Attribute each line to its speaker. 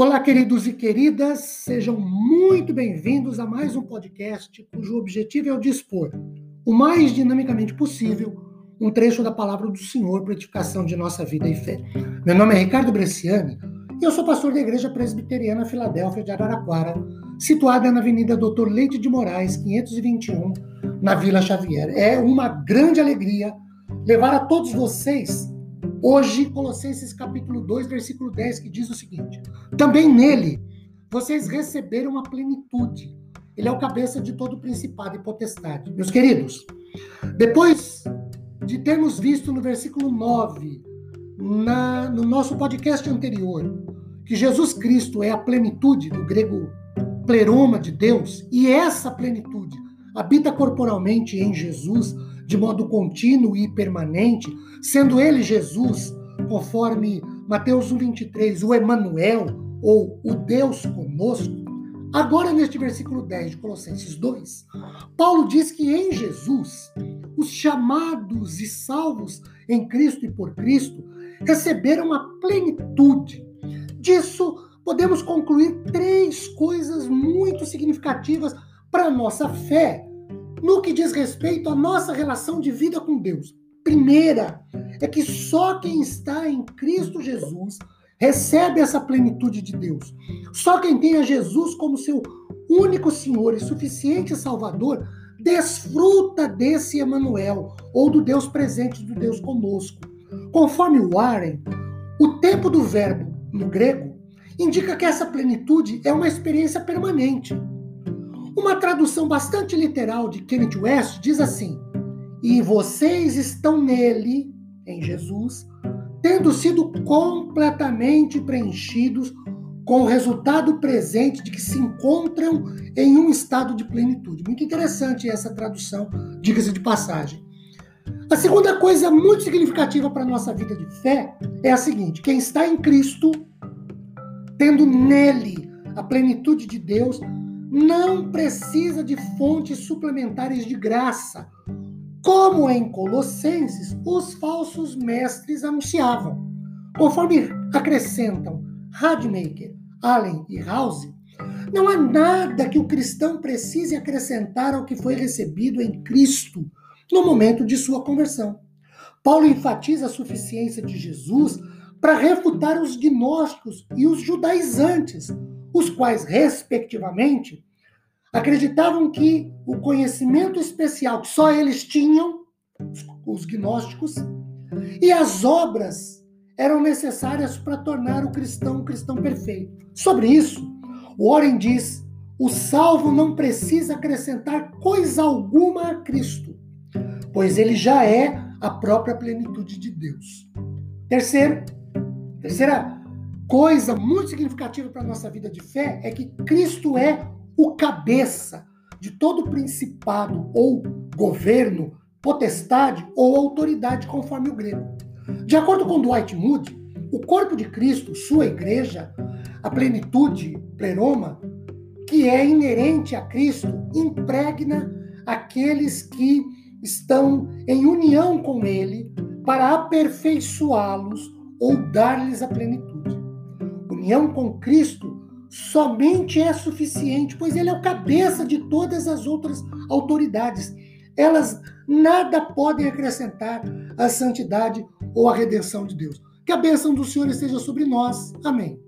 Speaker 1: Olá, queridos e queridas, sejam muito bem-vindos a mais um podcast cujo objetivo é o dispor, o mais dinamicamente possível, um trecho da palavra do Senhor para edificação de nossa vida e fé. Meu nome é Ricardo Bresciani e eu sou pastor da Igreja Presbiteriana Filadélfia de Araraquara, situada na Avenida Doutor Leite de Moraes, 521, na Vila Xavier. É uma grande alegria levar a todos vocês Hoje, Colossenses capítulo 2, versículo 10, que diz o seguinte: Também nele vocês receberam a plenitude. Ele é o cabeça de todo principado e potestade. Meus queridos, depois de termos visto no versículo 9, na, no nosso podcast anterior, que Jesus Cristo é a plenitude, do grego pleroma de Deus, e essa plenitude habita corporalmente em Jesus, de modo contínuo e permanente, sendo ele Jesus, conforme Mateus 1:23, o Emanuel ou o Deus conosco. Agora neste versículo 10 de Colossenses 2, Paulo diz que em Jesus os chamados e salvos em Cristo e por Cristo receberam a plenitude. Disso podemos concluir três coisas muito significativas para a nossa fé no que diz respeito à nossa relação de vida com Deus. Primeira é que só quem está em Cristo Jesus recebe essa plenitude de Deus. Só quem tem a Jesus como seu único Senhor e suficiente Salvador desfruta desse Emanuel ou do Deus presente, do Deus conosco. Conforme Warren, o tempo do verbo no grego indica que essa plenitude é uma experiência permanente. Uma tradução bastante literal de Kenneth West diz assim: E vocês estão nele, em Jesus, tendo sido completamente preenchidos com o resultado presente de que se encontram em um estado de plenitude. Muito interessante essa tradução, diga-se de passagem. A segunda coisa muito significativa para a nossa vida de fé é a seguinte: quem está em Cristo, tendo nele a plenitude de Deus, não precisa de fontes suplementares de graça, como em Colossenses os falsos mestres anunciavam. Conforme acrescentam Radmacher, Allen e House, não há nada que o cristão precise acrescentar ao que foi recebido em Cristo no momento de sua conversão. Paulo enfatiza a suficiência de Jesus para refutar os gnósticos e os judaizantes, os quais, respectivamente, acreditavam que o conhecimento especial que só eles tinham, os gnósticos, e as obras eram necessárias para tornar o cristão um cristão perfeito. Sobre isso, Warren diz: o salvo não precisa acrescentar coisa alguma a Cristo, pois ele já é a própria plenitude de Deus. Terceiro, terceira coisa muito significativa para a nossa vida de fé é que Cristo é o cabeça de todo principado ou governo, potestade ou autoridade, conforme o grego. De acordo com Dwight Moody, o corpo de Cristo, sua igreja, a plenitude, pleroma, que é inerente a Cristo, impregna aqueles que estão em união com Ele para aperfeiçoá-los ou dar-lhes a plenitude união com Cristo somente é suficiente, pois ele é o cabeça de todas as outras autoridades. Elas nada podem acrescentar à santidade ou à redenção de Deus. Que a bênção do Senhor esteja sobre nós. Amém.